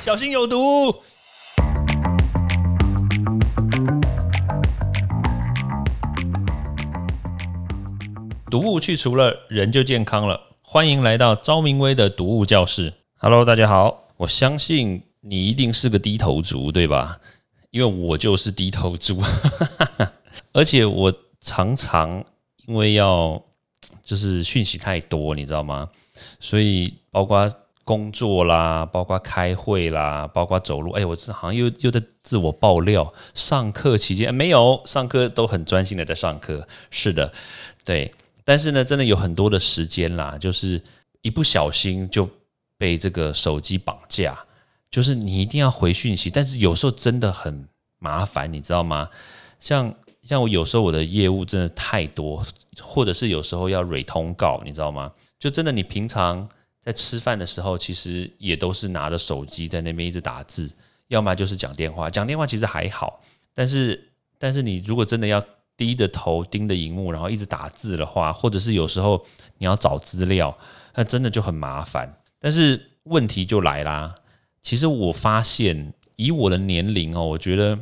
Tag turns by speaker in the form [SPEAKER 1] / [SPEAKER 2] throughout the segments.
[SPEAKER 1] 小心有毒。毒物去除了，人就健康了。欢迎来到昭明威的毒物教室。Hello，大家好。我相信你一定是个低头族，对吧？因为我就是低头族，而且我常常因为要就是讯息太多，你知道吗？所以包括工作啦，包括开会啦，包括走路，哎，我这好像又又在自我爆料。上课期间没有上课，都很专心的在上课。是的，对。但是呢，真的有很多的时间啦，就是一不小心就被这个手机绑架，就是你一定要回讯息，但是有时候真的很麻烦，你知道吗？像像我有时候我的业务真的太多，或者是有时候要蕊通告，你知道吗？就真的你平常在吃饭的时候，其实也都是拿着手机在那边一直打字，要么就是讲电话，讲电话其实还好，但是但是你如果真的要。低着头盯着荧幕，然后一直打字的话，或者是有时候你要找资料，那真的就很麻烦。但是问题就来啦，其实我发现以我的年龄哦，我觉得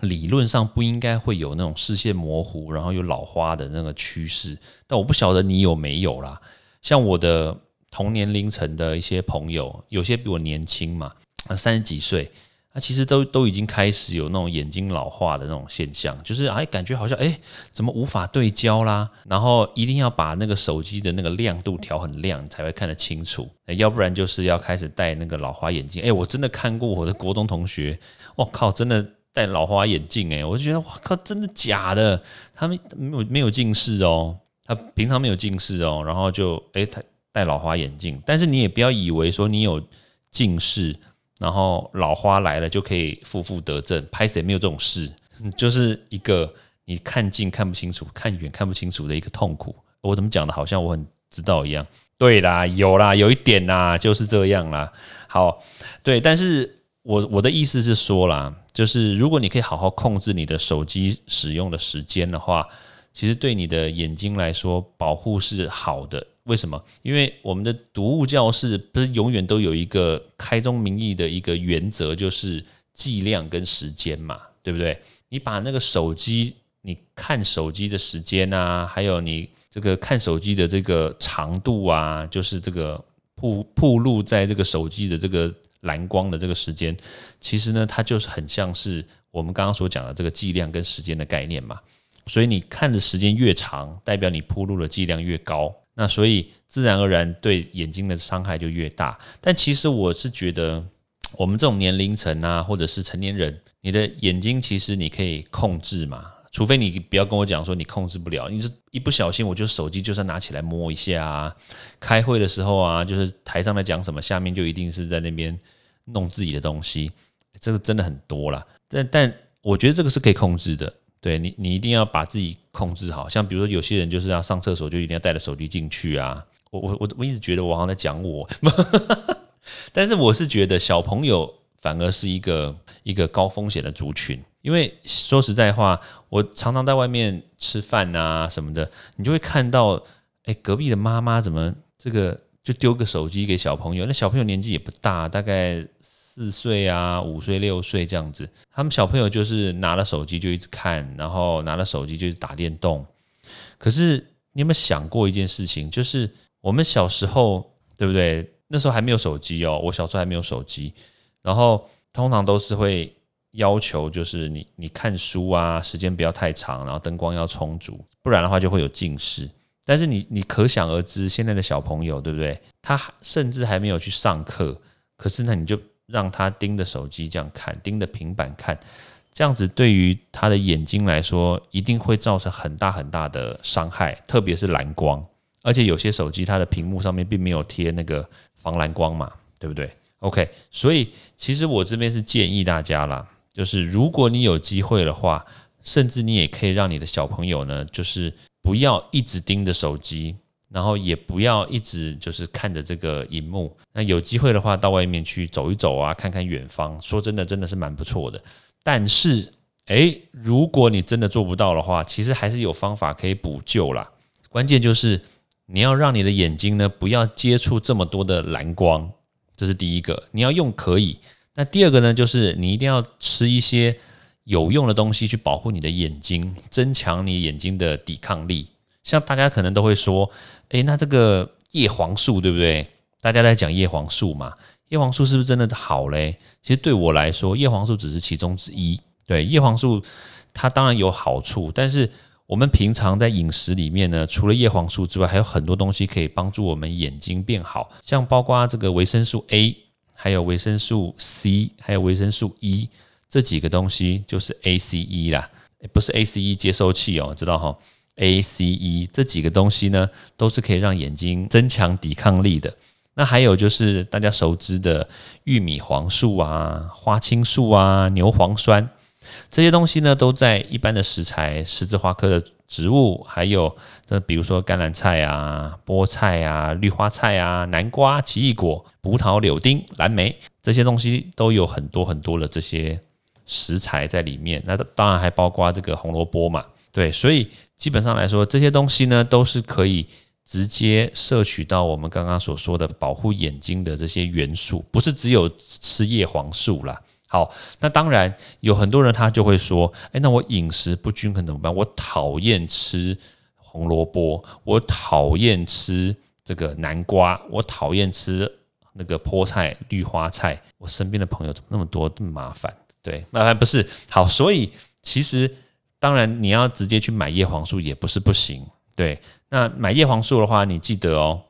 [SPEAKER 1] 理论上不应该会有那种视线模糊，然后有老花的那个趋势。但我不晓得你有没有啦。像我的同年龄层的一些朋友，有些比我年轻嘛，三十几岁。那其实都都已经开始有那种眼睛老化的那种现象，就是哎，感觉好像哎，怎么无法对焦啦？然后一定要把那个手机的那个亮度调很亮才会看得清楚，要不然就是要开始戴那个老花眼镜。哎，我真的看过我的国中同学，我靠，真的戴老花眼镜哎，我就觉得哇靠，真的假的？他们没有没有近视哦，他平常没有近视哦，然后就哎他戴老花眼镜，但是你也不要以为说你有近视。然后老花来了就可以负负得正，拍谁没有这种事？就是一个你看近看不清楚，看远看不清楚的一个痛苦。我怎么讲的，好像我很知道一样？对啦，有啦，有一点啦，就是这样啦。好，对，但是我我的意思是说啦，就是如果你可以好好控制你的手机使用的时间的话，其实对你的眼睛来说保护是好的。为什么？因为我们的读物教室不是永远都有一个开宗明义的一个原则，就是剂量跟时间嘛，对不对？你把那个手机，你看手机的时间啊，还有你这个看手机的这个长度啊，就是这个铺铺露在这个手机的这个蓝光的这个时间，其实呢，它就是很像是我们刚刚所讲的这个剂量跟时间的概念嘛。所以你看的时间越长，代表你铺路的剂量越高。那所以自然而然对眼睛的伤害就越大，但其实我是觉得，我们这种年龄层啊，或者是成年人，你的眼睛其实你可以控制嘛，除非你不要跟我讲说你控制不了，你是一不小心，我就手机就算拿起来摸一下啊，开会的时候啊，就是台上在讲什么，下面就一定是在那边弄自己的东西，这个真的很多了，但但我觉得这个是可以控制的。对你，你一定要把自己控制好。像比如说，有些人就是要上厕所，就一定要带着手机进去啊。我我我我一直觉得我好像在讲我，但是我是觉得小朋友反而是一个一个高风险的族群。因为说实在话，我常常在外面吃饭啊什么的，你就会看到，哎，隔壁的妈妈怎么这个就丢个手机给小朋友？那小朋友年纪也不大，大概。四岁啊，五岁、六岁这样子，他们小朋友就是拿了手机就一直看，然后拿了手机就打电动。可是你有没有想过一件事情？就是我们小时候，对不对？那时候还没有手机哦，我小时候还没有手机，然后通常都是会要求，就是你你看书啊，时间不要太长，然后灯光要充足，不然的话就会有近视。但是你你可想而知，现在的小朋友，对不对？他甚至还没有去上课，可是呢，你就。让他盯着手机这样看，盯着平板看，这样子对于他的眼睛来说，一定会造成很大很大的伤害，特别是蓝光。而且有些手机它的屏幕上面并没有贴那个防蓝光嘛，对不对？OK，所以其实我这边是建议大家啦，就是如果你有机会的话，甚至你也可以让你的小朋友呢，就是不要一直盯着手机。然后也不要一直就是看着这个荧幕，那有机会的话到外面去走一走啊，看看远方。说真的，真的是蛮不错的。但是，诶，如果你真的做不到的话，其实还是有方法可以补救啦。关键就是你要让你的眼睛呢不要接触这么多的蓝光，这是第一个。你要用可以，那第二个呢，就是你一定要吃一些有用的东西去保护你的眼睛，增强你眼睛的抵抗力。像大家可能都会说，诶，那这个叶黄素对不对？大家在讲叶黄素嘛，叶黄素是不是真的好嘞？其实对我来说，叶黄素只是其中之一。对，叶黄素它当然有好处，但是我们平常在饮食里面呢，除了叶黄素之外，还有很多东西可以帮助我们眼睛变好，像包括这个维生素 A。还有维生素 C，还有维生素 E 这几个东西就是 ACE 啦，不是 ACE 接收器哦，知道哈？ACE 这几个东西呢，都是可以让眼睛增强抵抗力的。那还有就是大家熟知的玉米黄素啊、花青素啊、牛磺酸这些东西呢，都在一般的食材十字花科的。植物还有，那比如说甘蓝菜啊、菠菜啊、绿花菜啊、南瓜、奇异果、葡萄、柳丁、蓝莓这些东西都有很多很多的这些食材在里面。那当然还包括这个红萝卜嘛，对，所以基本上来说，这些东西呢都是可以直接摄取到我们刚刚所说的保护眼睛的这些元素，不是只有吃叶黄素啦。好，那当然有很多人他就会说，哎，那我饮食不均衡怎么办？我讨厌吃红萝卜，我讨厌吃这个南瓜，我讨厌吃那个菠菜、绿花菜。我身边的朋友怎么那么多，这么麻烦？对，麻烦不是好，所以其实当然你要直接去买叶黄素也不是不行。对，那买叶黄素的话，你记得哦，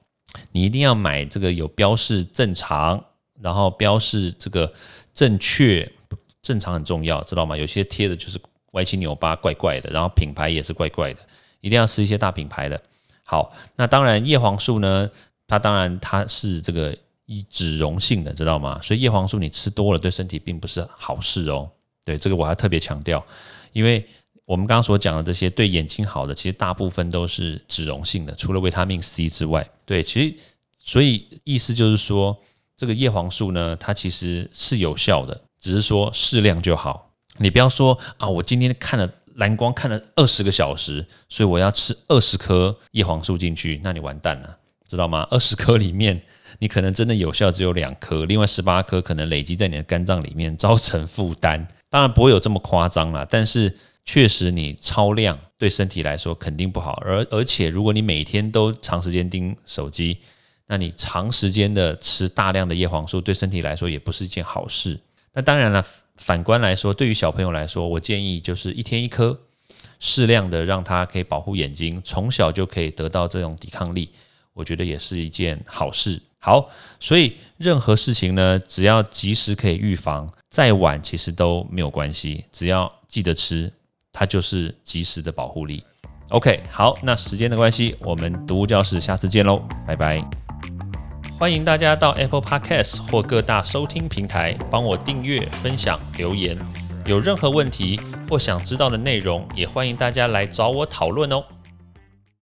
[SPEAKER 1] 你一定要买这个有标示正常，然后标示这个。正确正常很重要，知道吗？有些贴的就是歪七扭八、怪怪的，然后品牌也是怪怪的，一定要吃一些大品牌的。好，那当然叶黄素呢，它当然它是这个以脂溶性的，知道吗？所以叶黄素你吃多了对身体并不是好事哦。对，这个我还特别强调，因为我们刚刚所讲的这些对眼睛好的，其实大部分都是脂溶性的，除了维他命 C 之外。对，其实所以意思就是说。这个叶黄素呢，它其实是有效的，只是说适量就好。你不要说啊，我今天看了蓝光看了二十个小时，所以我要吃二十颗叶黄素进去，那你完蛋了，知道吗？二十颗里面，你可能真的有效只有两颗，另外十八颗可能累积在你的肝脏里面，造成负担。当然不会有这么夸张啦，但是确实你超量对身体来说肯定不好。而而且如果你每天都长时间盯手机，那你长时间的吃大量的叶黄素，对身体来说也不是一件好事。那当然了，反观来说，对于小朋友来说，我建议就是一天一颗，适量的让他可以保护眼睛，从小就可以得到这种抵抗力，我觉得也是一件好事。好，所以任何事情呢，只要及时可以预防，再晚其实都没有关系，只要记得吃，它就是及时的保护力。OK，好，那时间的关系，我们读物教室下次见喽，拜拜。欢迎大家到 Apple Podcast 或各大收听平台帮我订阅、分享、留言。有任何问题或想知道的内容，也欢迎大家来找我讨论哦。